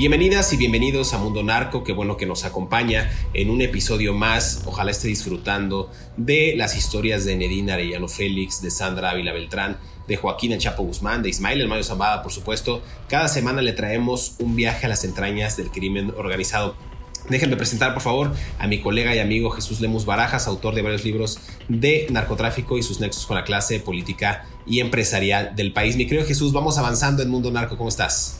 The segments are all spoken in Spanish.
Bienvenidas y bienvenidos a Mundo Narco, qué bueno que nos acompaña en un episodio más. Ojalá esté disfrutando de las historias de Nedina Arellano Félix, de Sandra Ávila Beltrán, de Joaquín El Guzmán, de Ismael El Mayo Zambada, por supuesto. Cada semana le traemos un viaje a las entrañas del crimen organizado. Déjenme presentar, por favor, a mi colega y amigo Jesús Lemus Barajas, autor de varios libros de narcotráfico y sus nexos con la clase política y empresarial del país. Mi querido Jesús, vamos avanzando en Mundo Narco. ¿Cómo estás?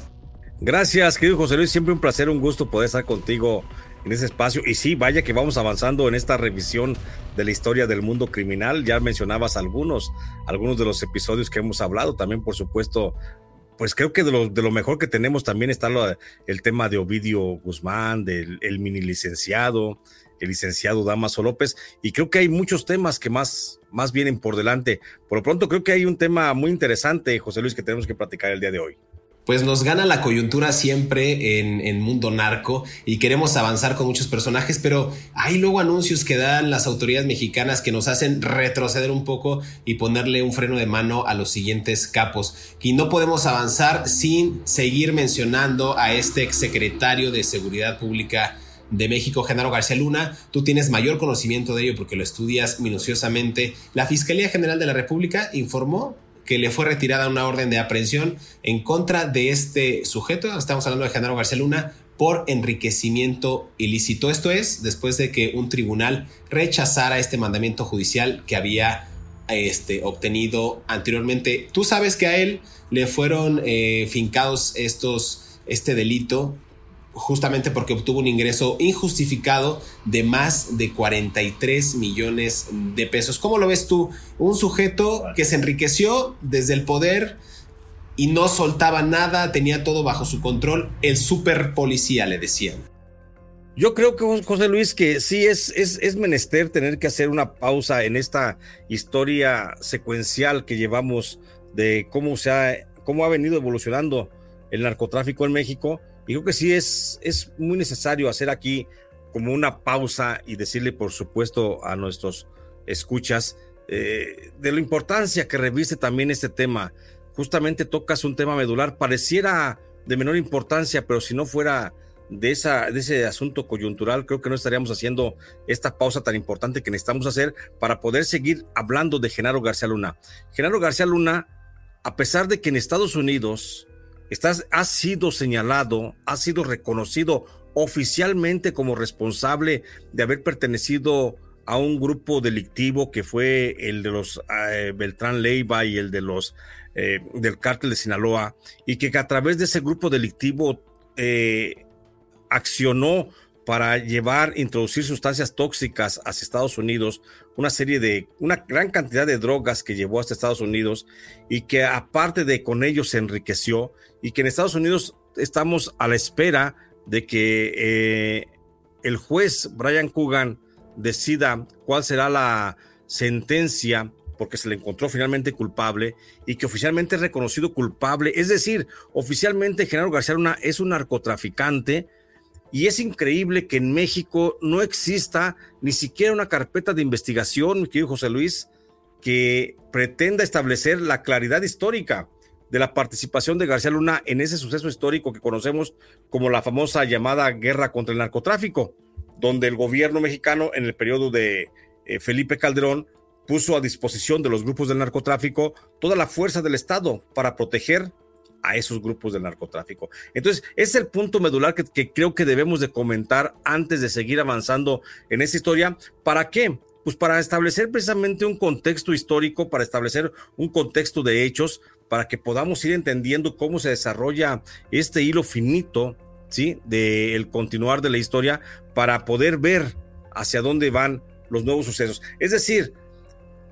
Gracias, querido José Luis. Siempre un placer, un gusto poder estar contigo en ese espacio. Y sí, vaya que vamos avanzando en esta revisión de la historia del mundo criminal. Ya mencionabas algunos, algunos de los episodios que hemos hablado. También, por supuesto, pues creo que de lo, de lo mejor que tenemos también está el tema de Ovidio Guzmán, del el mini licenciado, el licenciado Damaso López. Y creo que hay muchos temas que más, más vienen por delante. Por lo pronto, creo que hay un tema muy interesante, José Luis, que tenemos que platicar el día de hoy pues nos gana la coyuntura siempre en, Mundo Narco y queremos avanzar con muchos personajes, pero hay luego anuncios que dan las autoridades mexicanas que nos hacen retroceder un poco y ponerle un freno de mano a los siguientes capos. Y no podemos avanzar sin seguir mencionando a este exsecretario de Seguridad Pública de México, Genaro García Luna. Tú tienes mayor conocimiento de ello porque lo estudias minuciosamente. La Fiscalía General de la República informó que le fue retirada una orden de aprehensión en contra de este sujeto, estamos hablando de Genaro García Luna, por enriquecimiento ilícito. Esto es, después de que un tribunal rechazara este mandamiento judicial que había este, obtenido anteriormente. Tú sabes que a él le fueron eh, fincados estos, este delito justamente porque obtuvo un ingreso injustificado de más de 43 millones de pesos. ¿Cómo lo ves tú? Un sujeto que se enriqueció desde el poder y no soltaba nada, tenía todo bajo su control, el super policía le decían. Yo creo que José Luis que sí es, es, es menester tener que hacer una pausa en esta historia secuencial que llevamos de cómo se ha, cómo ha venido evolucionando el narcotráfico en México y creo que sí es, es muy necesario hacer aquí como una pausa y decirle, por supuesto, a nuestros escuchas eh, de la importancia que reviste también este tema. Justamente tocas un tema medular, pareciera de menor importancia, pero si no fuera de, esa, de ese asunto coyuntural, creo que no estaríamos haciendo esta pausa tan importante que necesitamos hacer para poder seguir hablando de Genaro García Luna. Genaro García Luna, a pesar de que en Estados Unidos Estás, has sido señalado, has sido reconocido oficialmente como responsable de haber pertenecido a un grupo delictivo que fue el de los eh, Beltrán Leiva y el de los eh, del cártel de Sinaloa y que a través de ese grupo delictivo eh, accionó para llevar, introducir sustancias tóxicas hacia Estados Unidos, una serie de, una gran cantidad de drogas que llevó hasta Estados Unidos y que aparte de con ellos se enriqueció y que en Estados Unidos estamos a la espera de que eh, el juez Brian Coogan decida cuál será la sentencia porque se le encontró finalmente culpable y que oficialmente es reconocido culpable. Es decir, oficialmente Genaro García es un narcotraficante Y es increíble que en México no exista ni siquiera una carpeta de investigación, mi querido José Luis, que pretenda establecer la claridad histórica de la participación de García Luna en ese suceso histórico que conocemos como la famosa llamada guerra contra el narcotráfico, donde el gobierno mexicano en el periodo de eh, Felipe Calderón puso a disposición de los grupos del narcotráfico toda la fuerza del Estado para proteger a esos grupos del narcotráfico. Entonces, es el punto medular que, creo que debemos de comentar antes de seguir avanzando en esta historia. ¿Para qué? Pues para establecer precisamente un contexto histórico, para establecer un contexto de hechos, para que podamos ir entendiendo cómo se desarrolla este hilo finito, ¿sí? Del continuar de la historia, para poder ver hacia dónde van los nuevos sucesos. Es decir,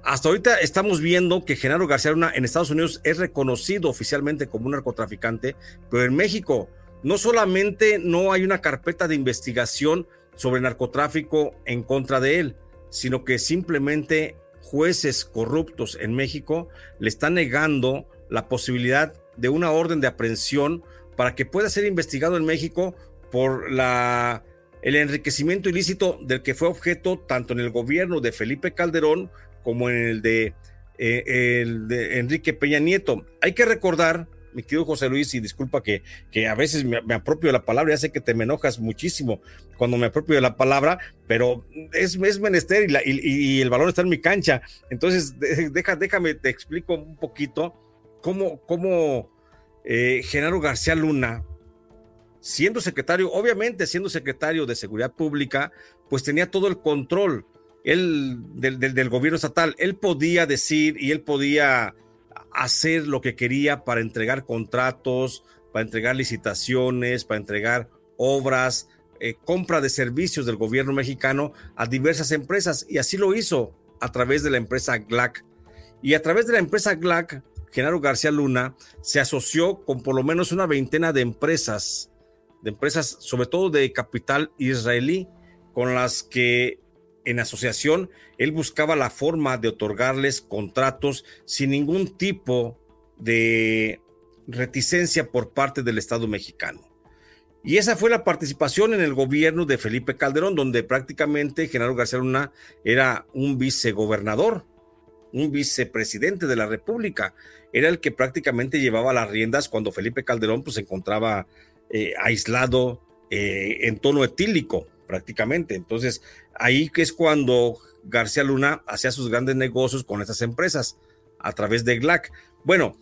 hasta ahorita estamos viendo que Genaro García Luna en Estados Unidos es reconocido oficialmente como un narcotraficante, pero en México no solamente no hay una carpeta de investigación sobre narcotráfico en contra de él, sino que simplemente jueces corruptos en México le están negando la posibilidad de una orden de aprehensión para que pueda ser investigado en México por la, el enriquecimiento ilícito del que fue objeto tanto en el gobierno de Felipe Calderón como en el de, eh, el de Enrique Peña Nieto. Hay que recordar mi querido José Luis, y disculpa que, que a veces me, apropio de la palabra, ya sé que te me enojas muchísimo cuando me apropio de la palabra, pero es, es menester y, el balón está en mi cancha. Entonces, déjame, te explico un poquito cómo, cómo eh, Genaro García Luna, siendo secretario, obviamente siendo secretario de Seguridad Pública, pues tenía todo el control del gobierno estatal. Él podía decir y él podía hacer lo que quería para entregar contratos, para entregar licitaciones, para entregar obras, eh, compra de servicios del gobierno mexicano a diversas empresas. Y así lo hizo a través de la empresa GLAC. Y a través de la empresa GLAC, Genaro García Luna se asoció con por lo menos una veintena de empresas, de empresas sobre todo de capital israelí, con las que en asociación, él buscaba la forma de otorgarles contratos sin ningún tipo de reticencia por parte del Estado mexicano. Y esa fue la participación en el gobierno de Felipe Calderón, donde prácticamente Genaro García Luna era un vicegobernador, un vicepresidente de la República. Era el que prácticamente llevaba las riendas cuando Felipe Calderón pues, se encontraba eh, aislado eh, en tono etílico prácticamente. Entonces, ahí que es cuando García Luna hacía sus grandes negocios con estas empresas a través de GLAC. Bueno,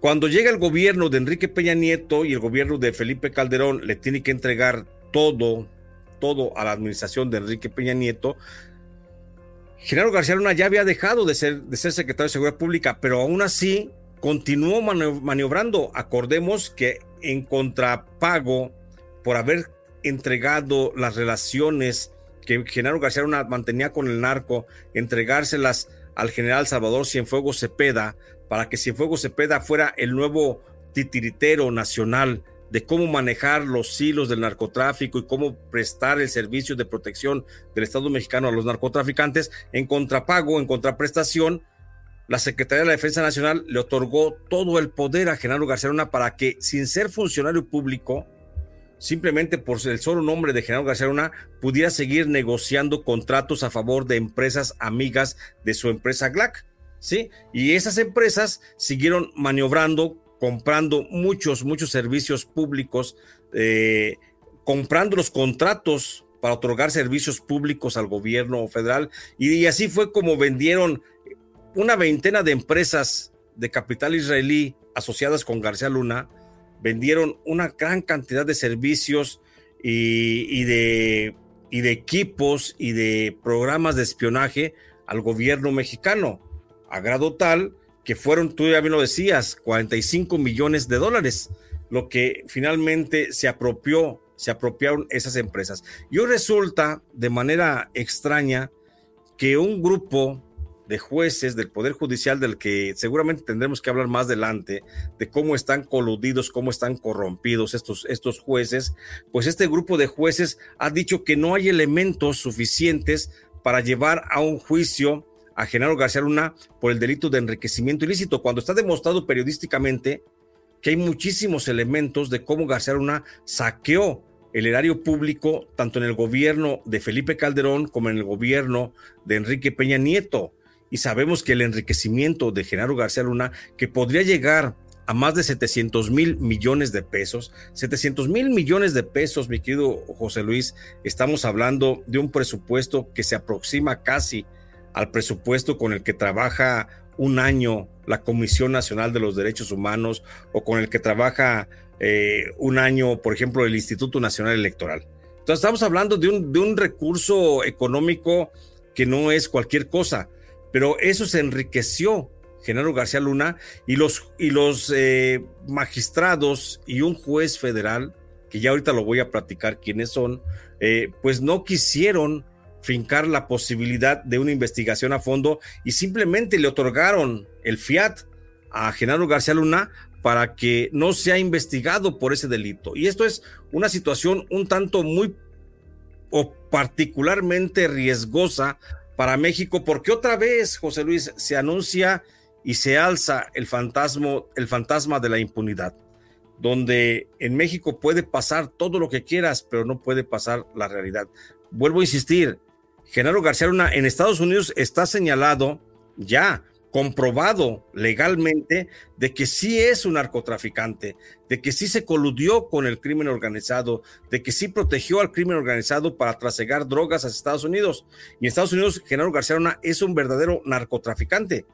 cuando llega el gobierno de Enrique Peña Nieto y el gobierno de Felipe Calderón le tiene que entregar todo, todo a la administración de Enrique Peña Nieto, Genaro García Luna ya había dejado de ser, de ser secretario de Seguridad Pública, pero aún así continuó maniobrando. Acordemos que en contrapago por haber entregado las relaciones que Genaro García Luna mantenía con el narco, entregárselas al general Salvador Cienfuegos Cepeda, para que Cienfuegos Cepeda fuera el nuevo titiritero nacional de cómo manejar los hilos del narcotráfico y cómo prestar el servicio de protección del Estado mexicano a los narcotraficantes, en contrapago, en contraprestación, la Secretaría de la Defensa Nacional le otorgó todo el poder a Genaro García Luna para que, sin ser funcionario público, simplemente por el solo nombre de Genaro García Luna, pudiera seguir negociando contratos a favor de empresas amigas de su empresa GLAC. ¿sí? Y esas empresas siguieron maniobrando, comprando muchos, muchos servicios públicos, eh, comprando los contratos para otorgar servicios públicos al gobierno federal. y así fue como vendieron una veintena de empresas de capital israelí asociadas con García Luna, vendieron una gran cantidad de servicios y, de, y de equipos y de programas de espionaje al gobierno mexicano, a grado tal que fueron, tú ya bien lo decías, 45 millones de dólares, lo que finalmente se apropió, se apropiaron esas empresas. Y hoy resulta de manera extraña que un grupo de jueces del Poder Judicial del que seguramente tendremos que hablar más adelante, de cómo están coludidos, cómo están corrompidos estos, estos jueces, pues este grupo de jueces ha dicho que no hay elementos suficientes para llevar a un juicio a Genaro García Luna por el delito de enriquecimiento ilícito, cuando está demostrado periodísticamente que hay muchísimos elementos de cómo García Luna saqueó el erario público tanto en el gobierno de Felipe Calderón como en el gobierno de Enrique Peña Nieto. Y sabemos que el enriquecimiento de Genaro García Luna, que podría llegar a más de 700 mil millones de pesos. 700 mil millones de pesos, mi querido José Luis, estamos hablando de un presupuesto que se aproxima casi al presupuesto con el que trabaja un año la Comisión Nacional de los Derechos Humanos o con el que trabaja eh, un año, por ejemplo, el Instituto Nacional Electoral. Entonces estamos hablando de un, de un recurso económico que no es cualquier cosa, pero eso se enriqueció Genaro García Luna y los, y los eh, magistrados y un juez federal, que ya ahorita lo voy a platicar quiénes son, eh, pues no quisieron fincar la posibilidad de una investigación a fondo y simplemente le otorgaron el fiat a Genaro García Luna para que no sea investigado por ese delito. Y esto es una situación un tanto muy o particularmente riesgosa para México, porque otra vez, José Luis, se anuncia y se alza el fantasma, el fantasma de la impunidad, donde en México puede pasar todo lo que quieras, pero no puede pasar la realidad. Vuelvo a insistir, Genaro García Luna en Estados Unidos está señalado ya comprobado legalmente de que sí es un narcotraficante, de que sí se coludió con el crimen organizado, de que sí protegió al crimen organizado para trasegar drogas a Estados Unidos. Y en Estados Unidos, Genaro García Luna es un verdadero narcotraficante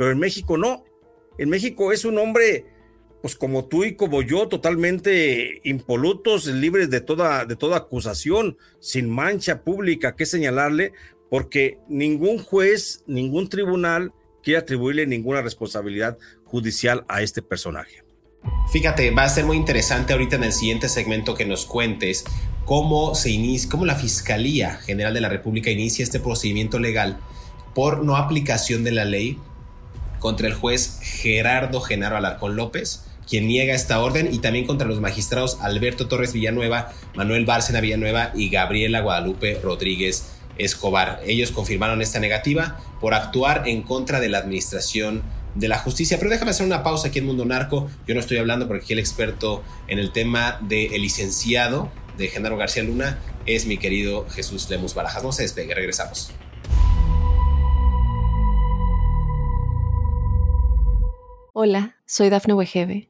pero en México no. En México es un hombre, pues como tú y como yo, totalmente impolutos, libres de toda, de toda acusación, sin mancha pública que señalarle, porque ningún juez, ningún tribunal quiere atribuirle ninguna responsabilidad judicial a este personaje. Fíjate, va a ser muy interesante ahorita en el siguiente segmento que nos cuentes cómo se inicia, cómo la Fiscalía General de la República inicia este procedimiento legal por no aplicación de la ley contra el juez Gerardo Genaro Alarcón López, quien niega esta orden, y también contra los magistrados Alberto Torres Villanueva, Manuel Bárcena Villanueva y Gabriela Guadalupe Rodríguez Escobar. Ellos confirmaron esta negativa por actuar en contra de la administración de la justicia. Pero déjame hacer una pausa aquí en Mundo Narco. Yo no estoy hablando porque aquí el experto en el tema del licenciado de Genaro García Luna es mi querido Jesús Lemus Barajas. No se despegue, regresamos. Hola, soy Dafne Wegebe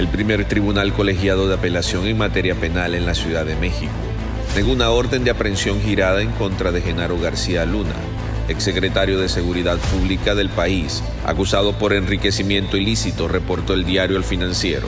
El primer tribunal colegiado de apelación en materia penal en la Ciudad de México negó una orden de aprehensión girada en contra de Genaro García Luna, exsecretario de Seguridad Pública del país, acusado por enriquecimiento ilícito, reportó el diario El Financiero.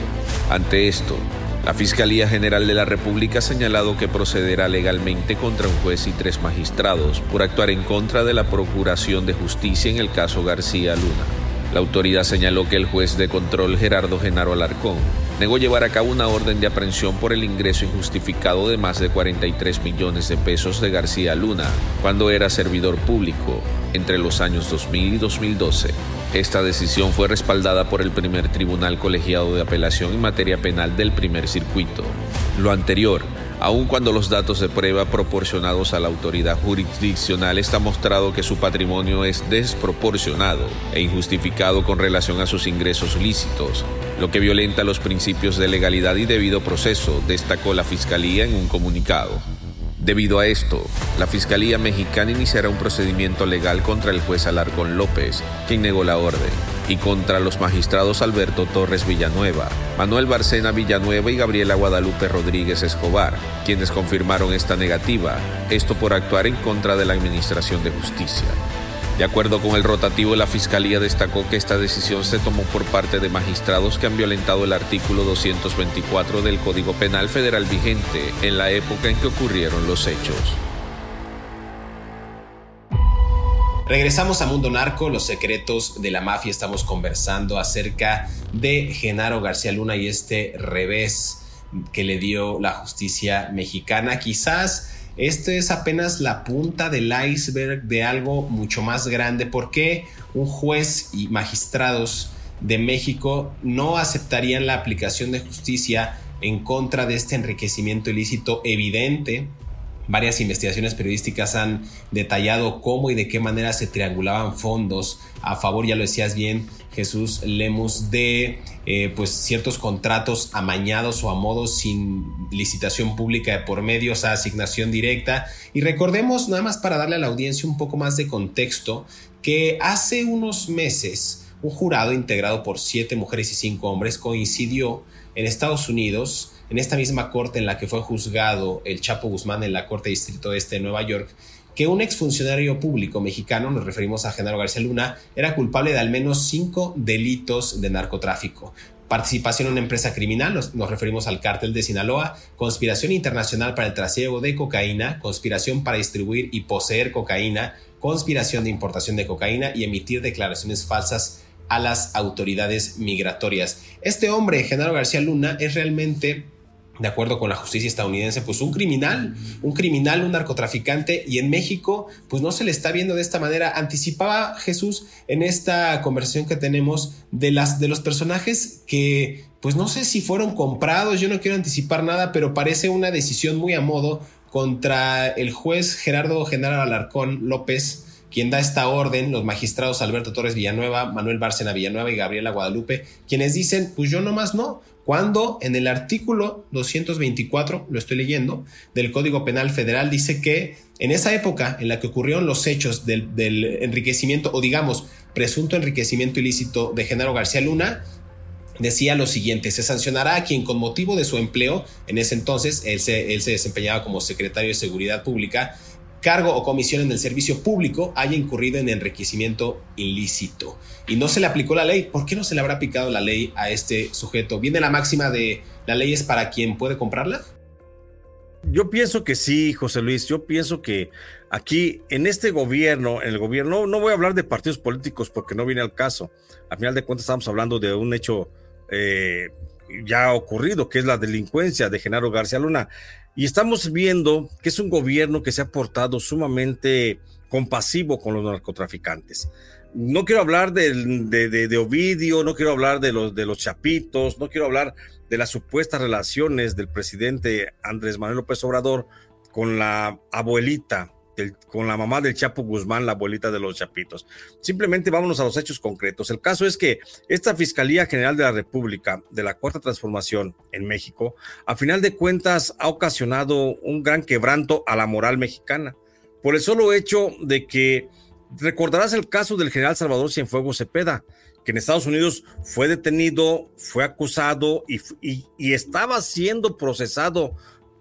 Ante esto, la Fiscalía General de la República ha señalado que procederá legalmente contra un juez y tres magistrados por actuar en contra de la Procuración de Justicia en el caso García Luna. La autoridad señaló que el juez de control Gerardo Genaro Alarcón negó llevar a cabo una orden de aprehensión por el ingreso injustificado de más de 43 millones de pesos de García Luna cuando era servidor público entre los años 2000 y 2012. Esta decisión fue respaldada por el primer tribunal colegiado de apelación en materia penal del primer circuito. Lo anterior, aun cuando los datos de prueba proporcionados a la autoridad jurisdiccional está mostrado que su patrimonio es desproporcionado e injustificado con relación a sus ingresos lícitos, lo que violenta los principios de legalidad y debido proceso, destacó la Fiscalía en un comunicado. Debido a esto, la Fiscalía Mexicana iniciará un procedimiento legal contra el juez Alarcón López, quien negó la orden, y contra los magistrados Alberto Torres Villanueva, Manuel Barcena Villanueva y Gabriela Guadalupe Rodríguez Escobar, quienes confirmaron esta negativa, esto por actuar en contra de la Administración de Justicia. De acuerdo con el rotativo, la Fiscalía destacó que esta decisión se tomó por parte de magistrados que han violentado el artículo 224 del Código Penal Federal vigente en la época en que ocurrieron los hechos. Regresamos a Mundo Narco, los secretos de la mafia. Estamos conversando acerca de Genaro García Luna y este revés que le dio la justicia mexicana. Quizás esto es apenas la punta del iceberg de algo mucho más grande porque un juez y magistrados de México no aceptarían la aplicación de justicia en contra de este enriquecimiento ilícito evidente. Varias investigaciones periodísticas han detallado cómo y de qué manera se triangulaban fondos a favor, ya lo decías bien, Jesús Lemus, de eh, pues ciertos contratos amañados o a modo sin licitación pública de por medio, o sea, asignación directa. Y recordemos, nada más para darle a la audiencia un poco más de contexto, que hace unos meses un jurado integrado por siete mujeres y cinco hombres coincidió en Estados Unidos, en esta misma corte en la que fue juzgado el Chapo Guzmán en la Corte Distrito Este de Nueva York, que un exfuncionario público mexicano, nos referimos a Genaro García Luna, era culpable de al menos cinco delitos de narcotráfico. Participación en una empresa criminal, nos, nos, referimos al cártel de Sinaloa, conspiración internacional para el trasiego de cocaína, conspiración para distribuir y poseer cocaína, conspiración de importación de cocaína y emitir declaraciones falsas a las autoridades migratorias. Este hombre, Genaro García Luna, es realmente de acuerdo con la justicia estadounidense, pues un criminal, un criminal, un narcotraficante, y en México, pues no se le está viendo de esta manera. Anticipaba Jesús en esta conversación que tenemos de las de los personajes que, pues no sé si fueron comprados, yo no quiero anticipar nada, pero parece una decisión muy a modo contra el juez Gerardo Genaro Alarcón López, quien da esta orden, los magistrados Alberto Torres Villanueva, Manuel Bárcena Villanueva y Gabriela Guadalupe, quienes dicen, pues yo nomás no, cuando en el artículo 224, lo estoy leyendo, del Código Penal Federal dice que en esa época en la que ocurrieron los hechos del, enriquecimiento, o digamos, presunto enriquecimiento ilícito de Genaro García Luna, decía lo siguiente, se sancionará a quien con motivo de su empleo, en ese entonces él se, él se desempeñaba como secretario de Seguridad Pública, cargo o comisión en el servicio público haya incurrido en enriquecimiento ilícito. Y no se le aplicó la ley. ¿Por qué no se le habrá aplicado la ley a este sujeto? ¿Viene la máxima de la ley es para quien puede comprarla? Yo pienso que sí, José Luis. Yo pienso que aquí, en este gobierno, en el gobierno, no voy a hablar de partidos políticos porque no viene al caso. A final de cuentas, estamos hablando de un hecho eh, ya ocurrido, que es la delincuencia de Genaro García Luna. Y estamos viendo que es un gobierno que se ha portado sumamente compasivo con los narcotraficantes. No quiero hablar de, de, Ovidio, no quiero hablar de los, de los chapitos, no quiero hablar de las supuestas relaciones del presidente Andrés Manuel López Obrador con la abuelita con la mamá del Chapo Guzmán, la abuelita de los Chapitos. Simplemente vámonos a los hechos concretos. El caso es que esta Fiscalía General de la República de la Cuarta Transformación en México, a final de cuentas, ha ocasionado un gran quebranto a la moral mexicana. Por el solo hecho de que recordarás el caso del general Salvador Cienfuegos Cepeda, que en Estados Unidos fue detenido, fue acusado y, estaba siendo procesado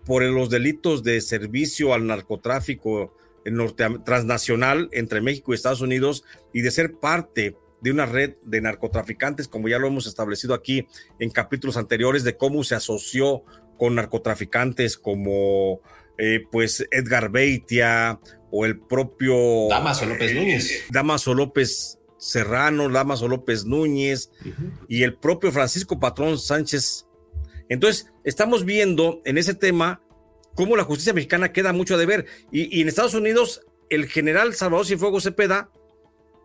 por los delitos de servicio al narcotráfico norte, transnacional entre México y Estados Unidos y de ser parte de una red de narcotraficantes, como ya lo hemos establecido aquí en capítulos anteriores, de cómo se asoció con narcotraficantes como eh, pues Edgar Beitia o el propio Damaso López Núñez. Damaso López Serrano, Damaso López Núñez y el propio Francisco Patrón Sánchez. Entonces, estamos viendo en ese tema cómo la justicia mexicana queda mucho a deber. Y, en Estados Unidos, el general Salvador Cienfuegos Cepeda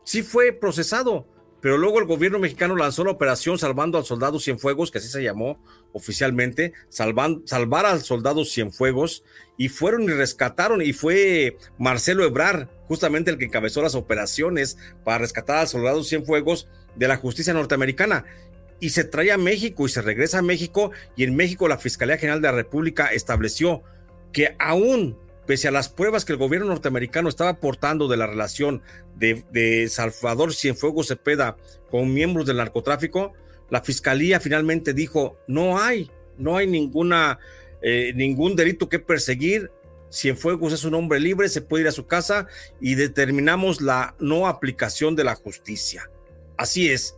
sí fue procesado, pero luego el gobierno mexicano lanzó la operación Salvando al Soldado Cienfuegos, que así se llamó oficialmente, salvan, salvar al Soldado Cienfuegos, y fueron y rescataron, y fue Marcelo Ebrar, justamente el que encabezó las operaciones para rescatar al Soldado Cienfuegos de la justicia norteamericana y se trae a México y se regresa a México y en México la Fiscalía General de la República estableció que aún pese a las pruebas que el gobierno norteamericano estaba aportando de la relación de, Salvador Cienfuegos Cepeda con miembros del narcotráfico, la fiscalía finalmente dijo, no hay, no hay ninguna, eh, ningún delito que perseguir, Cienfuegos es un hombre libre, se puede ir a su casa y determinamos la no aplicación de la justicia. Así es.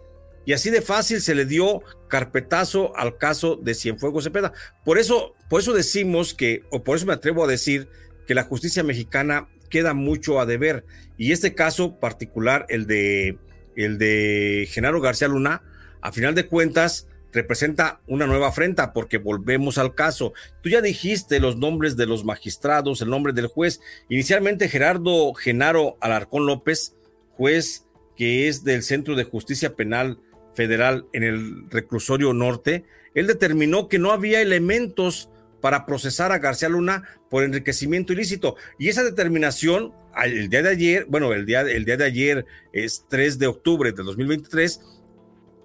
Y así de fácil se le dio carpetazo al caso de Cienfuegos Cepeda. Por eso, por eso decimos que, o por eso me atrevo a decir que la justicia mexicana queda mucho a deber. Y este caso particular, el de, el de Genaro García Luna, a final de cuentas, representa una nueva afrenta porque volvemos al caso. Tú ya dijiste los nombres de los magistrados, el nombre del juez. Inicialmente Gerardo Genaro Alarcón López, juez que es del Centro de Justicia Penal Federal en el reclusorio norte, él determinó que no había elementos para procesar a García Luna por enriquecimiento ilícito. Y esa determinación, el día de ayer, bueno, el día, el día de ayer es 3 de octubre de 2023,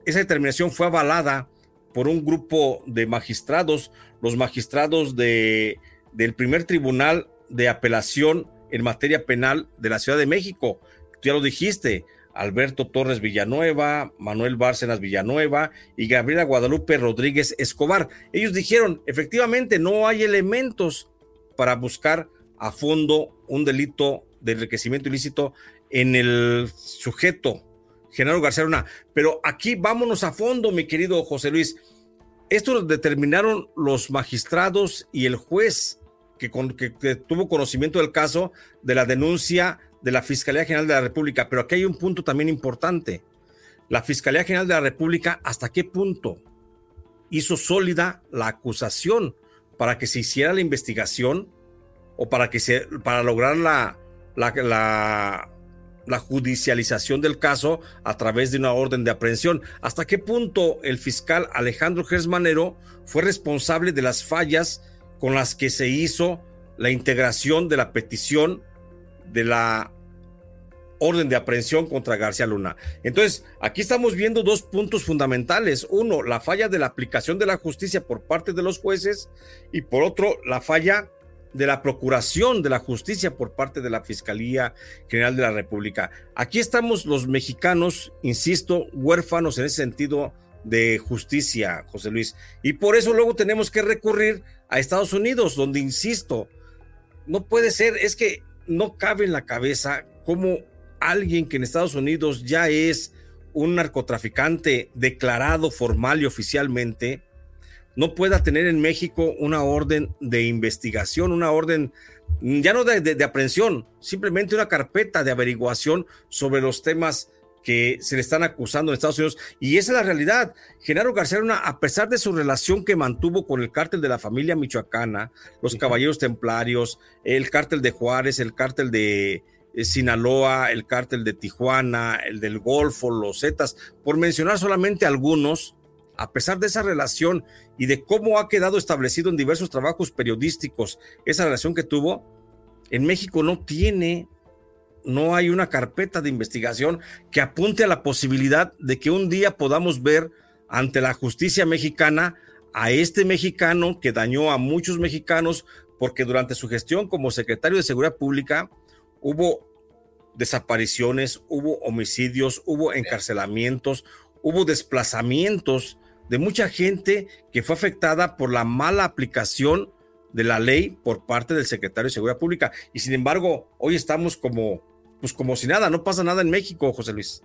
esa determinación fue avalada por un grupo de magistrados, los magistrados de, del primer tribunal de apelación en materia penal de la Ciudad de México. Tú ya lo dijiste, Alberto Torres Villanueva, Manuel Bárcenas Villanueva y Gabriela Guadalupe Rodríguez Escobar. Ellos dijeron, efectivamente, no hay elementos para buscar a fondo un delito de enriquecimiento ilícito en el sujeto Genaro García Luna. Pero aquí vámonos a fondo, mi querido José Luis. Esto lo determinaron los magistrados y el juez que, que tuvo conocimiento del caso de la denuncia de la Fiscalía General de la República. Pero aquí hay un punto también importante. La Fiscalía General de la República, ¿hasta qué punto hizo sólida la acusación para que se hiciera la investigación o para que se para lograr la, la, la, judicialización del caso a través de una orden de aprehensión. ¿Hasta qué punto el fiscal Alejandro Gersmanero fue responsable de las fallas con las que se hizo la integración de la petición de la orden de aprehensión contra García Luna. Entonces, aquí estamos viendo dos puntos fundamentales. Uno, la falla de la aplicación de la justicia por parte de los jueces y por otro, la falla de la procuración de la justicia por parte de la Fiscalía General de la República. Aquí estamos los mexicanos, insisto, huérfanos en ese sentido de justicia, José Luis. Y por eso luego tenemos que recurrir a Estados Unidos, donde, insisto, no puede ser, es que no cabe en la cabeza cómo alguien que en Estados Unidos ya es un narcotraficante declarado formal y oficialmente, no pueda tener en México una orden de investigación, una orden ya no de, de, aprehensión, simplemente una carpeta de averiguación sobre los temas que se le están acusando en Estados Unidos. Y esa es la realidad. Genaro García Luna, a pesar de su relación que mantuvo con el cártel de la familia michoacana, los caballeros templarios, el cártel de Juárez, el cártel de, Sinaloa, el cártel de Tijuana, el del Golfo, los Zetas, por mencionar solamente algunos, a pesar de esa relación y de cómo ha quedado establecido en diversos trabajos periodísticos esa relación que tuvo, en México no tiene, no hay una carpeta de investigación que apunte a la posibilidad de que un día podamos ver ante la justicia mexicana a este mexicano que dañó a muchos mexicanos porque durante su gestión como secretario de Seguridad Pública, hubo desapariciones, hubo homicidios, hubo encarcelamientos, hubo desplazamientos de mucha gente que fue afectada por la mala aplicación de la ley por parte del secretario de Seguridad Pública. Y sin embargo, hoy estamos como, pues como si nada, no pasa nada en México, José Luis.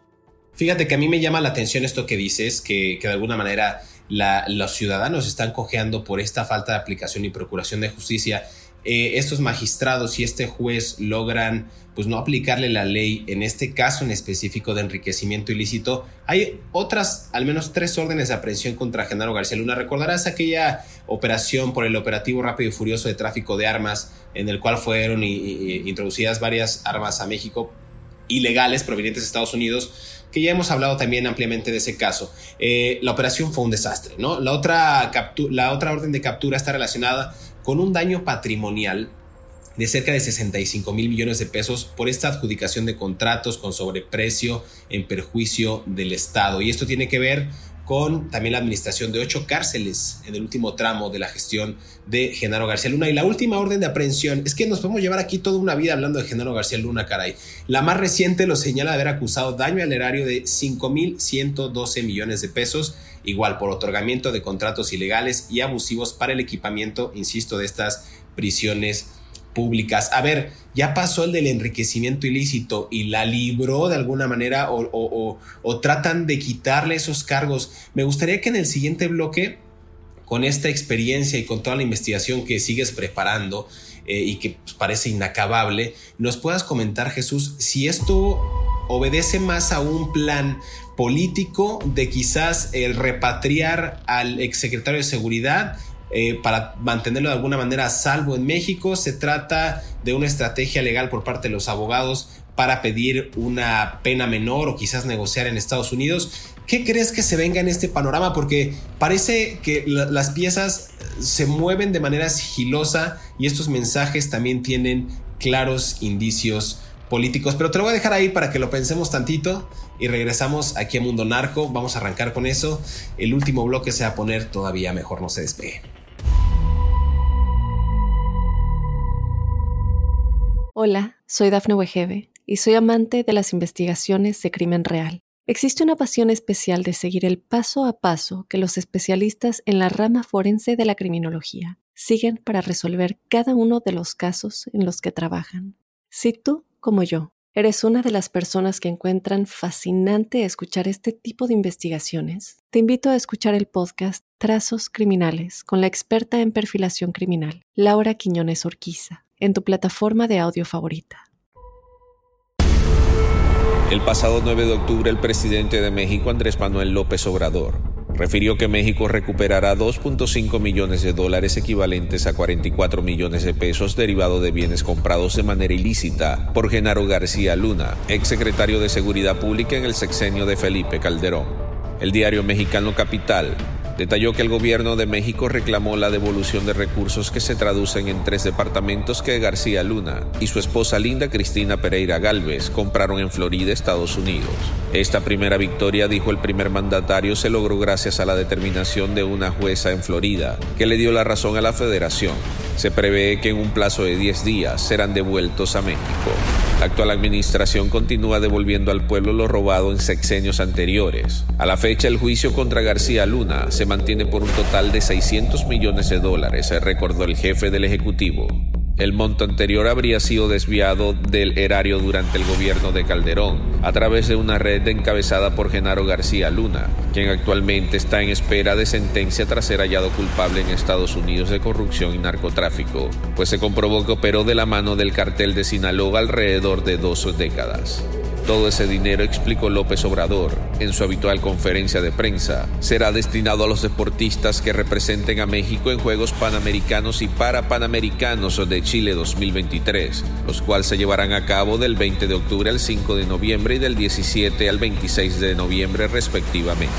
Fíjate que a mí me llama la atención esto que dices, que, de alguna manera los ciudadanos están cojeando por esta falta de aplicación y procuración de justicia eh, estos magistrados y este juez logran pues no aplicarle la ley en este caso en específico de enriquecimiento ilícito, hay otras, al menos tres órdenes de aprehensión contra Genaro García Luna. Recordarás aquella operación por el operativo rápido y furioso de tráfico de armas en el cual fueron introducidas varias armas a México ilegales provenientes de Estados Unidos que ya hemos hablado también ampliamente de ese caso. Eh, la operación fue un desastre, ¿no? La otra, la otra orden de captura está relacionada con un daño patrimonial de cerca de 65 mil millones de pesos por esta adjudicación de contratos con sobreprecio en perjuicio del Estado. Y esto tiene que ver con también la administración de ocho cárceles en el último tramo de la gestión de Genaro García Luna. Y la última orden de aprehensión, es que nos podemos llevar aquí toda una vida hablando de Genaro García Luna, caray. La más reciente lo señala haber acusado daño al erario de 5.112 millones de pesos igual por otorgamiento de contratos ilegales y abusivos para el equipamiento, insisto, de estas prisiones públicas. A ver, ya pasó el del enriquecimiento ilícito y la libró de alguna manera o, tratan de quitarle esos cargos. Me gustaría que en el siguiente bloque, con esta experiencia y con toda la investigación que sigues preparando eh, y que pues, parece inacabable, nos puedas comentar, Jesús, si esto obedece más a un plan político de quizás eh, repatriar al exsecretario de Seguridad eh, para mantenerlo de alguna manera a salvo en México. Se trata de una estrategia legal por parte de los abogados para pedir una pena menor o quizás negociar en Estados Unidos. ¿Qué crees que se venga en este panorama? Porque parece que las piezas se mueven de manera sigilosa y estos mensajes también tienen claros indicios políticos. Pero te lo voy a dejar ahí para que lo pensemos tantito y regresamos aquí a Mundo Narco. Vamos a arrancar con eso. El último bloque se va a poner todavía mejor, no se despegue. Hola, soy Dafne Wegebe y soy amante de las investigaciones de crimen real. Existe una pasión especial de seguir el paso a paso que los especialistas en la rama forense de la criminología siguen para resolver cada uno de los casos en los que trabajan. Si tú, como yo, eres una de las personas que encuentran fascinante escuchar este tipo de investigaciones, te invito a escuchar el podcast Trazos Criminales con la experta en perfilación criminal, Laura Quiñones Orquiza, en tu plataforma de audio favorita. El pasado 9 de octubre, el presidente de México, Andrés Manuel López Obrador, refirió que México recuperará 2.5 millones de dólares equivalentes a 44 millones de pesos derivados de bienes comprados de manera ilícita por Genaro García Luna, exsecretario de Seguridad Pública en el sexenio de Felipe Calderón. El diario mexicano Capital detalló que el gobierno de México reclamó la devolución de recursos que se traducen en tres departamentos que García Luna y su esposa Linda Cristina Pereira Galvez compraron en Florida, Estados Unidos. Esta primera victoria, dijo el primer mandatario, se logró gracias a la determinación de una jueza en Florida, que le dio la razón a la federación. Se prevé que en un plazo de 10 días serán devueltos a México. La actual administración continúa devolviendo al pueblo lo robado en sexenios anteriores. A la fecha, el juicio contra García Luna se mantiene por un total de 600 millones de dólares, recordó el jefe del Ejecutivo. El monto anterior habría sido desviado del erario durante el gobierno de Calderón, a través de una red encabezada por Genaro García Luna, quien actualmente está en espera de sentencia tras ser hallado culpable en Estados Unidos de corrupción y narcotráfico, pues se comprobó que operó de la mano del cartel de Sinaloa alrededor de dos décadas. Todo ese dinero, explicó López Obrador en su habitual conferencia de prensa, será destinado a los deportistas que representen a México en Juegos Panamericanos y Parapanamericanos de Chile 2023, los cuales se llevarán a cabo del 20 de octubre al 5 de noviembre y del 17 al 26 de noviembre respectivamente.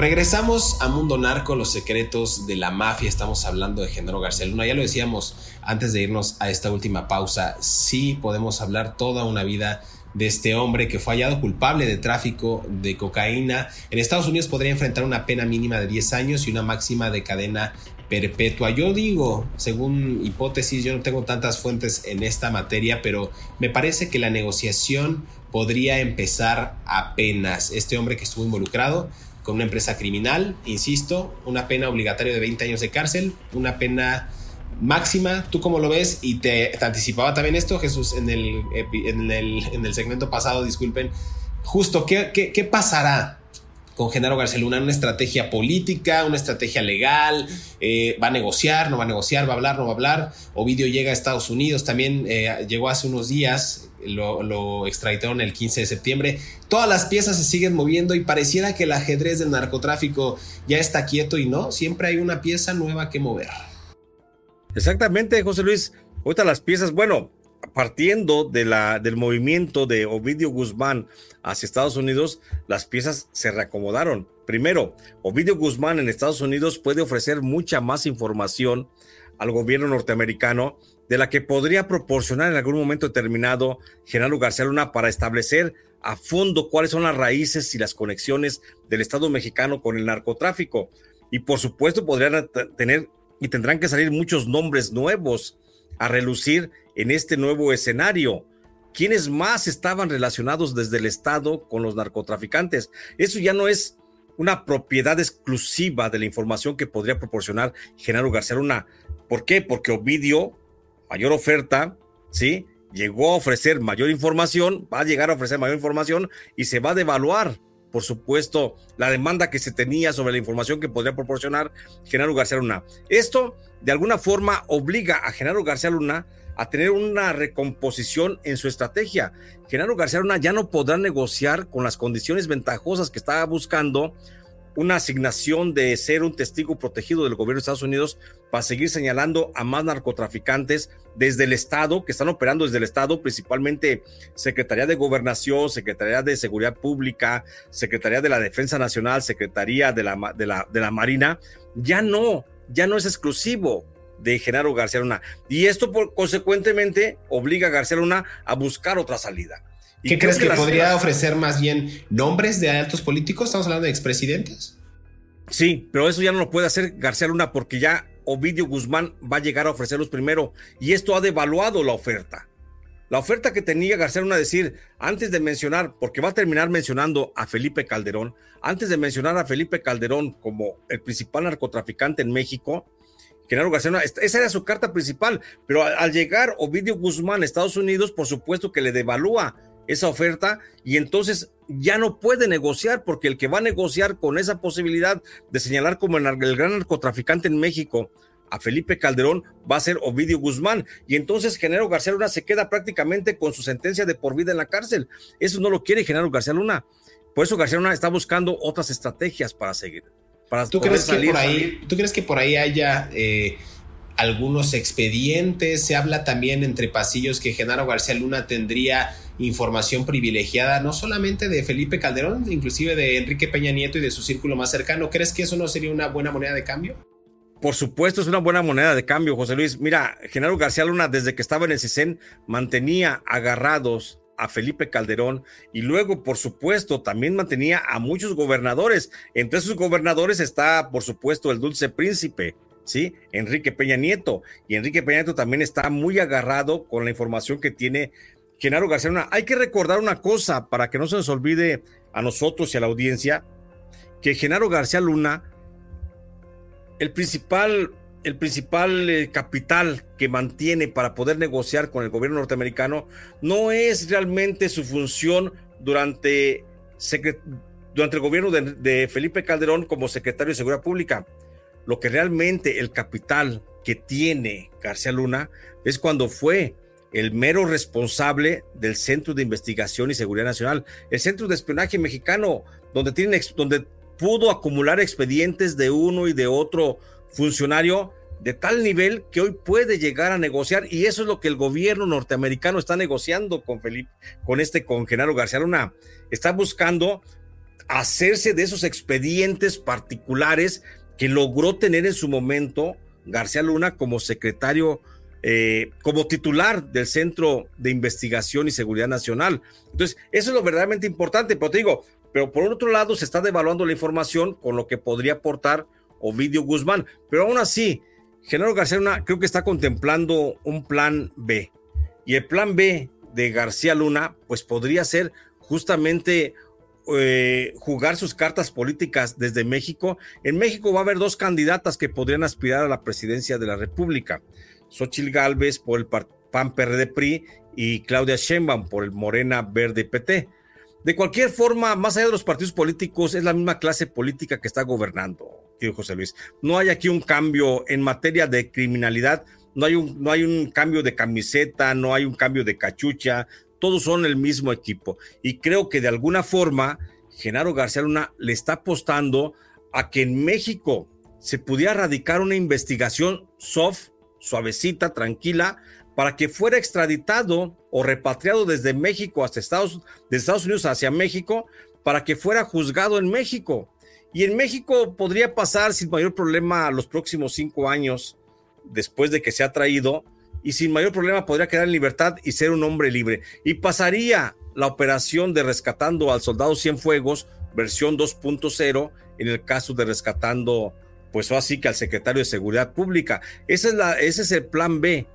Regresamos a Mundo Narco, los secretos de la mafia. Estamos hablando de Genaro García Luna. Ya lo decíamos antes de irnos a esta última pausa. Sí podemos hablar toda una vida de este hombre que fue hallado culpable de tráfico de cocaína. En Estados Unidos podría enfrentar una pena mínima de 10 años y una máxima de cadena perpetua. Yo digo, según hipótesis, yo no tengo tantas fuentes en esta materia, pero me parece que la negociación podría empezar apenas. Este hombre que estuvo involucrado con una empresa criminal, insisto, una pena obligatoria de 20 años de cárcel, una pena máxima, ¿tú cómo lo ves? Y te, anticipaba también esto, Jesús, en el, en el, segmento pasado, disculpen, justo, ¿qué, qué, pasará? Con Genaro García Luna, una estrategia política, una estrategia legal, eh, va a negociar, no va a negociar, va a hablar, no va a hablar. Ovidio llega a Estados Unidos, también eh, llegó hace unos días, lo, lo, extraditaron el 15 de septiembre. Todas las piezas se siguen moviendo y pareciera que el ajedrez del narcotráfico ya está quieto y no, siempre hay una pieza nueva que mover. Exactamente, José Luis. Ahorita las piezas, bueno, partiendo de la, del movimiento de Ovidio Guzmán hacia Estados Unidos, las piezas se reacomodaron. Primero, Ovidio Guzmán en Estados Unidos puede ofrecer mucha más información al gobierno norteamericano de la que podría proporcionar en algún momento determinado Genaro García Luna para establecer a fondo cuáles son las raíces y las conexiones del Estado mexicano con el narcotráfico. Y por supuesto podrían tener y tendrán que salir muchos nombres nuevos a relucir en este nuevo escenario. ¿Quiénes más estaban relacionados desde el Estado con los narcotraficantes? Eso ya no es una propiedad exclusiva de la información que podría proporcionar Genaro García Luna. ¿Por qué? Porque Ovidio, mayor oferta, ¿sí? Llegó a ofrecer mayor información, va a llegar a ofrecer mayor información y se va a devaluar, por supuesto, la demanda que se tenía sobre la información que podría proporcionar Genaro García Luna. Esto, de alguna forma, obliga a Genaro García Luna a tener una recomposición en su estrategia. Genaro García Luna ya no podrá negociar con las condiciones ventajosas que estaba buscando una asignación de ser un testigo protegido del gobierno de Estados Unidos para seguir señalando a más narcotraficantes desde el Estado, que están operando desde el Estado, principalmente Secretaría de Gobernación, Secretaría de Seguridad Pública, Secretaría de la Defensa Nacional, Secretaría de la, de la, de la Marina, ya no, ya no es exclusivo de Genaro García Luna. Y esto, por, consecuentemente, obliga a García Luna a buscar otra salida. ¿Qué crees que, podría ofrecer más bien nombres de altos políticos? Estamos hablando de expresidentes. Sí, pero eso ya no lo puede hacer García Luna porque ya Ovidio Guzmán va a llegar a ofrecerlos primero y esto ha devaluado la oferta. La oferta que tenía García Luna decir, antes de mencionar, porque va a terminar mencionando a Felipe Calderón, antes de mencionar a Felipe Calderón como el principal narcotraficante en México, Genaro García Luna, esa era su carta principal, pero al, llegar Ovidio Guzmán a Estados Unidos, por supuesto que le devalúa esa oferta y entonces ya no puede negociar porque el que va a negociar con esa posibilidad de señalar como el, gran narcotraficante en México a Felipe Calderón va a ser Ovidio Guzmán y entonces Genaro García Luna se queda prácticamente con su sentencia de por vida en la cárcel. Eso no lo quiere Genaro García Luna. Por eso García Luna está buscando otras estrategias para seguir. ¿Tú, crees que por ahí, ¿Tú crees que por ahí haya eh, algunos expedientes? Se habla también entre pasillos que Genaro García Luna tendría información privilegiada, no solamente de Felipe Calderón, inclusive de Enrique Peña Nieto y de su círculo más cercano. ¿Crees que eso no sería una buena moneda de cambio? Por supuesto, es una buena moneda de cambio, José Luis. Mira, Genaro García Luna, desde que estaba en el CISEN, mantenía agarrados a Felipe Calderón y luego, por supuesto, también mantenía a muchos gobernadores. Entre esos gobernadores está, por supuesto, el dulce príncipe, ¿sí? Enrique Peña Nieto. Y Enrique Peña Nieto también está muy agarrado con la información que tiene Genaro García Luna. Hay que recordar una cosa para que no se nos olvide a nosotros y a la audiencia, que Genaro García Luna, el principal el principal eh, capital que mantiene para poder negociar con el gobierno norteamericano no es realmente su función durante, durante el gobierno de, Felipe Calderón como secretario de Seguridad Pública. Lo que realmente el capital que tiene García Luna es cuando fue el mero responsable del Centro de Investigación y Seguridad Nacional, el Centro de Espionaje Mexicano, donde, tienen, donde pudo acumular expedientes de uno y de otro funcionario de tal nivel que hoy puede llegar a negociar y eso es lo que el gobierno norteamericano está negociando con Felipe, con este, con Genaro García Luna. Está buscando hacerse de esos expedientes particulares que logró tener en su momento García Luna como secretario, eh, como titular del Centro de Investigación y Seguridad Nacional. Entonces, eso es lo verdaderamente importante, pero te digo, pero por otro lado se está devaluando la información con lo que podría aportar Ovidio Guzmán. Pero aún así, Genaro García Luna creo que está contemplando un plan B. Y el plan B de García Luna, pues podría ser justamente eh, jugar sus cartas políticas desde México. En México va a haber dos candidatas que podrían aspirar a la presidencia de la República. Xochil Gálvez por el PAN PRD PRI y Claudia Sheinbaum por el Morena Verde PT. De cualquier forma, más allá de los partidos políticos, es la misma clase política que está gobernando José Luis. No hay aquí un cambio en materia de criminalidad, no hay un, no hay un cambio de camiseta, no hay un cambio de cachucha, todos son el mismo equipo. Y creo que de alguna forma, Genaro García Luna le está apostando a que en México se pudiera radicar una investigación soft, suavecita, tranquila, para que fuera extraditado o repatriado desde México hasta Estados, Estados Unidos hacia México, para que fuera juzgado en México. Y en México podría pasar sin mayor problema los próximos cinco años después de que se ha traído y sin mayor problema podría quedar en libertad y ser un hombre libre. Y pasaría la operación de rescatando al soldado Cienfuegos, versión 2.0, en el caso de rescatando, pues así que al secretario de Seguridad Pública. Es, la, ese es el plan B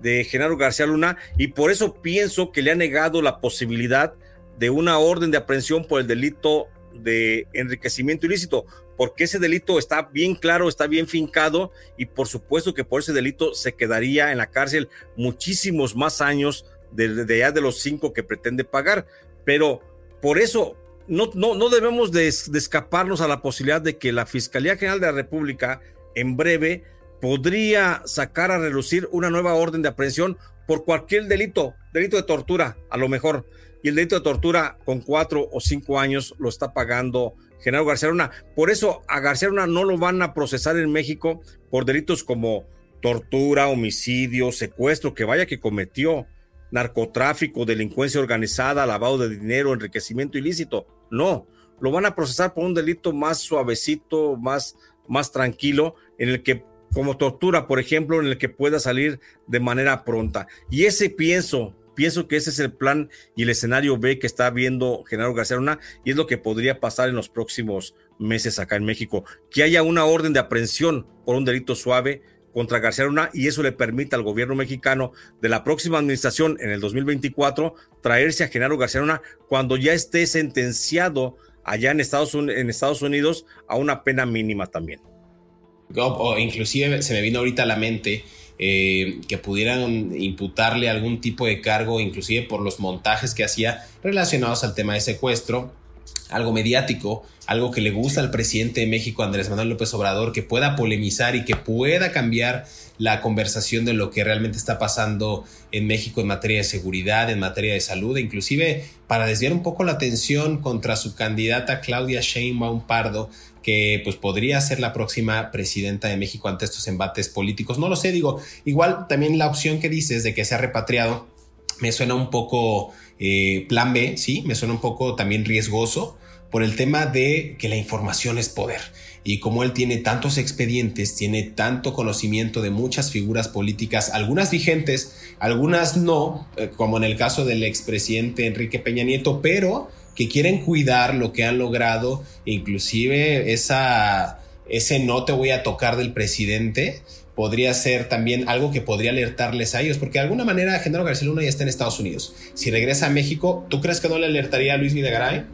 de Genaro García Luna y por eso pienso que le ha negado la posibilidad de una orden de aprehensión por el delito de enriquecimiento ilícito, porque ese delito está bien claro, está bien fincado y por supuesto que por ese delito se quedaría en la cárcel muchísimos más años de, de los cinco que pretende pagar. Pero por eso no, no, no debemos de, de escaparnos a la posibilidad de que la Fiscalía General de la República en breve podría sacar a relucir una nueva orden de aprehensión por cualquier delito, delito de tortura, a lo mejor. Y el delito de tortura con cuatro o cinco años lo está pagando Genaro García Luna. Por eso a García Luna no lo van a procesar en México por delitos como tortura, homicidio, secuestro, que vaya que cometió, narcotráfico, delincuencia organizada, lavado de dinero, enriquecimiento ilícito. No, lo van a procesar por un delito más suavecito, más, más tranquilo, en el que como tortura, por ejemplo, en el que pueda salir de manera pronta. Y ese pienso, pienso que ese es el plan y el escenario B que está viendo Genaro García Luna y es lo que podría pasar en los próximos meses acá en México, que haya una orden de aprehensión por un delito suave contra García Luna y eso le permita al gobierno mexicano de la próxima administración en el 2024 traerse a Genaro García Luna cuando ya esté sentenciado allá en Estados, en Estados Unidos a una pena mínima también. O inclusive se me vino ahorita a la mente eh, que pudieran imputarle algún tipo de cargo, inclusive por los montajes que hacía relacionados al tema de secuestro, algo mediático, algo que le gusta al presidente de México, Andrés Manuel López Obrador, que pueda polemizar y que pueda cambiar la conversación de lo que realmente está pasando en México en materia de seguridad, en materia de salud, e inclusive para desviar un poco la atención contra su candidata Claudia Sheinbaum Pardo, que pues podría ser la próxima presidenta de México ante estos embates políticos. No lo sé, digo, igual también la opción que dices de que sea repatriado me suena un poco eh, plan B, sí, me suena un poco también riesgoso por el tema de que la información es poder. Y como él tiene tantos expedientes, tiene tanto conocimiento de muchas figuras políticas, algunas vigentes, algunas no, eh, como en el caso del expresidente Enrique Peña Nieto, pero que quieren cuidar lo que han logrado, inclusive esa, ese no te voy a tocar del presidente, podría ser también algo que podría alertarles a ellos, porque de alguna manera Genaro García Luna ya está en Estados Unidos. Si regresa a México, ¿tú crees que no le alertaría a Luis Videgaray?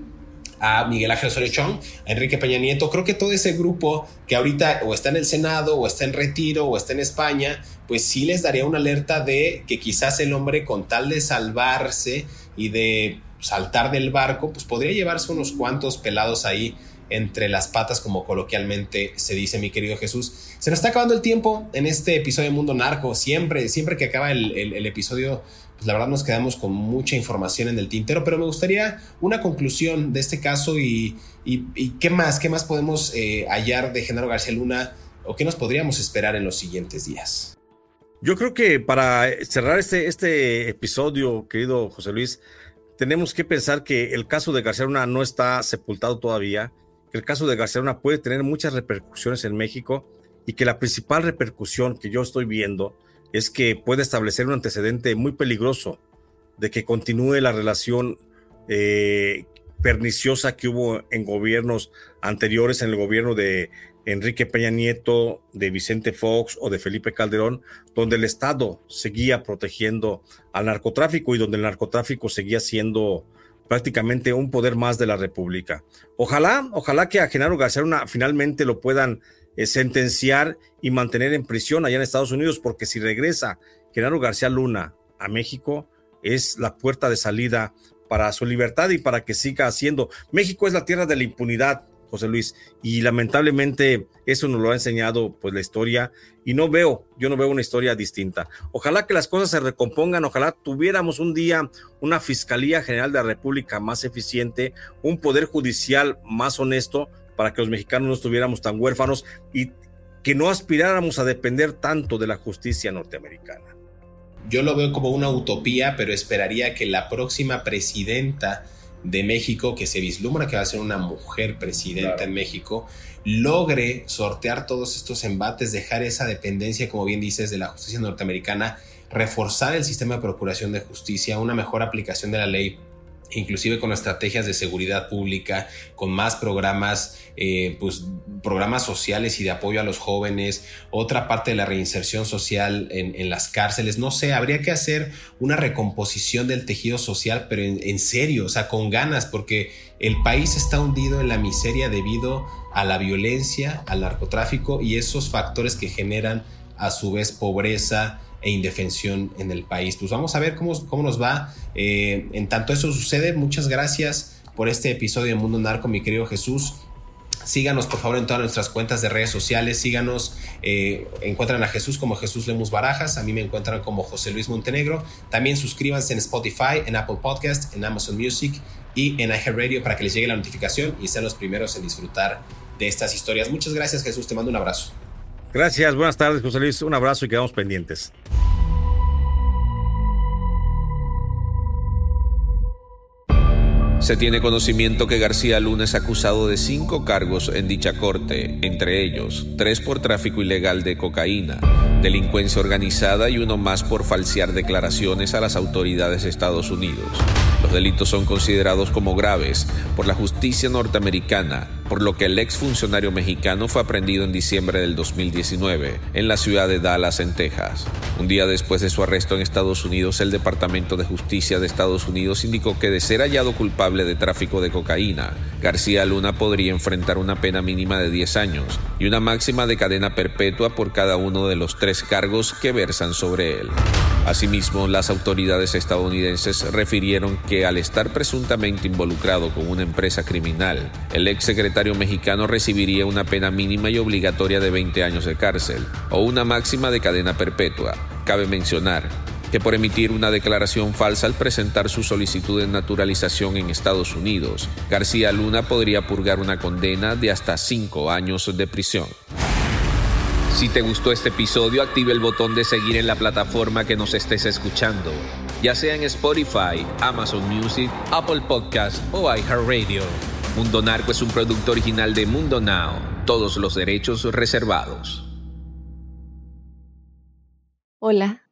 a Miguel Ángel Osorio Chong, a Enrique Peña Nieto, creo que todo ese grupo que ahorita o está en el Senado o está en retiro o está en España, pues sí les daría una alerta de que quizás el hombre con tal de salvarse y de saltar del barco, pues podría llevarse unos cuantos pelados ahí entre las patas, como coloquialmente se dice, mi querido Jesús. Se nos está acabando el tiempo en este episodio de Mundo Narco. Siempre, siempre que acaba el, episodio, pues la verdad nos quedamos con mucha información en el tintero, pero me gustaría una conclusión de este caso y, qué más, qué más podemos eh, hallar de Genaro García Luna o qué nos podríamos esperar en los siguientes días. Yo creo que para cerrar este, este episodio, querido José Luis, tenemos que pensar que el caso de García Luna no está sepultado todavía, que el caso de García Luna puede tener muchas repercusiones en México y que la principal repercusión que yo estoy viendo es que puede establecer un antecedente muy peligroso de que continúe la relación eh, perniciosa que hubo en gobiernos anteriores, en el gobierno de Enrique Peña Nieto, de Vicente Fox o de Felipe Calderón, donde el Estado seguía protegiendo al narcotráfico y donde el narcotráfico seguía siendo prácticamente un poder más de la República. Ojalá, ojalá que a Genaro García Luna finalmente lo puedan eh, sentenciar y mantener en prisión allá en Estados Unidos, porque si regresa Genaro García Luna a México, es la puerta de salida para su libertad y para que siga haciendo. México es la tierra de la impunidad, José Luis, y lamentablemente eso nos lo ha enseñado pues la historia y no veo, yo no veo una historia distinta. Ojalá que las cosas se recompongan, ojalá tuviéramos un día una Fiscalía General de la República más eficiente, un poder judicial más honesto para que los mexicanos no estuviéramos tan huérfanos y que no aspiráramos a depender tanto de la justicia norteamericana. Yo lo veo como una utopía, pero esperaría que la próxima presidenta de México, que se vislumbra que va a ser una mujer presidenta en México, logre sortear todos estos embates, dejar esa dependencia, como bien dices, de la justicia norteamericana, reforzar el sistema de procuración de justicia, una mejor aplicación de la ley inclusive con estrategias de seguridad pública, con más programas, eh, pues programas sociales y de apoyo a los jóvenes, otra parte de la reinserción social en, las cárceles, no sé, habría que hacer una recomposición del tejido social, pero en, en serio, o sea, con ganas, porque el país está hundido en la miseria debido a la violencia, al narcotráfico y esos factores que generan a su vez pobreza, e indefensión en el país. Pues vamos a ver cómo, cómo nos va. Eh, en tanto eso sucede, muchas gracias por este episodio de Mundo Narco, mi querido Jesús. Síganos por favor en todas nuestras cuentas de redes sociales. Síganos, eh, encuentran a Jesús como Jesús Lemus Barajas. A mí me encuentran como José Luis Montenegro. También suscríbanse en Spotify, en Apple Podcast, en Amazon Music y en iHeartRadio para que les llegue la notificación y sean los primeros en disfrutar de estas historias. Muchas gracias Jesús, te mando un abrazo. Gracias, buenas tardes José Luis, un abrazo y quedamos pendientes. Se tiene conocimiento que García Luna es acusado de cinco cargos en dicha corte, entre ellos tres por tráfico ilegal de cocaína, delincuencia organizada y uno más por falsear declaraciones a las autoridades de Estados Unidos. Los delitos son considerados como graves por la justicia norteamericana, por lo que el exfuncionario mexicano fue aprendido en diciembre del 2019 en la ciudad de Dallas, en Texas. Un día después de su arresto en Estados Unidos, el Departamento de Justicia de Estados Unidos indicó que de ser hallado culpable de tráfico de cocaína, García Luna podría enfrentar una pena mínima de 10 años y una máxima de cadena perpetua por cada uno de los tres cargos que versan sobre él. Asimismo, las autoridades estadounidenses refirieron que al estar presuntamente involucrado con una empresa criminal, el ex secretario mexicano recibiría una pena mínima y obligatoria de 20 años de cárcel o una máxima de cadena perpetua. Cabe mencionar que por emitir una declaración falsa al presentar su solicitud de naturalización en Estados Unidos, García Luna podría purgar una condena de hasta cinco años de prisión. Si te gustó este episodio, active el botón de seguir en la plataforma que nos estés escuchando, ya sea en Spotify, Amazon Music, Apple Podcast o iHeartRadio. Mundo Narco es un producto original de Mundo Now, todos los derechos reservados. Hola,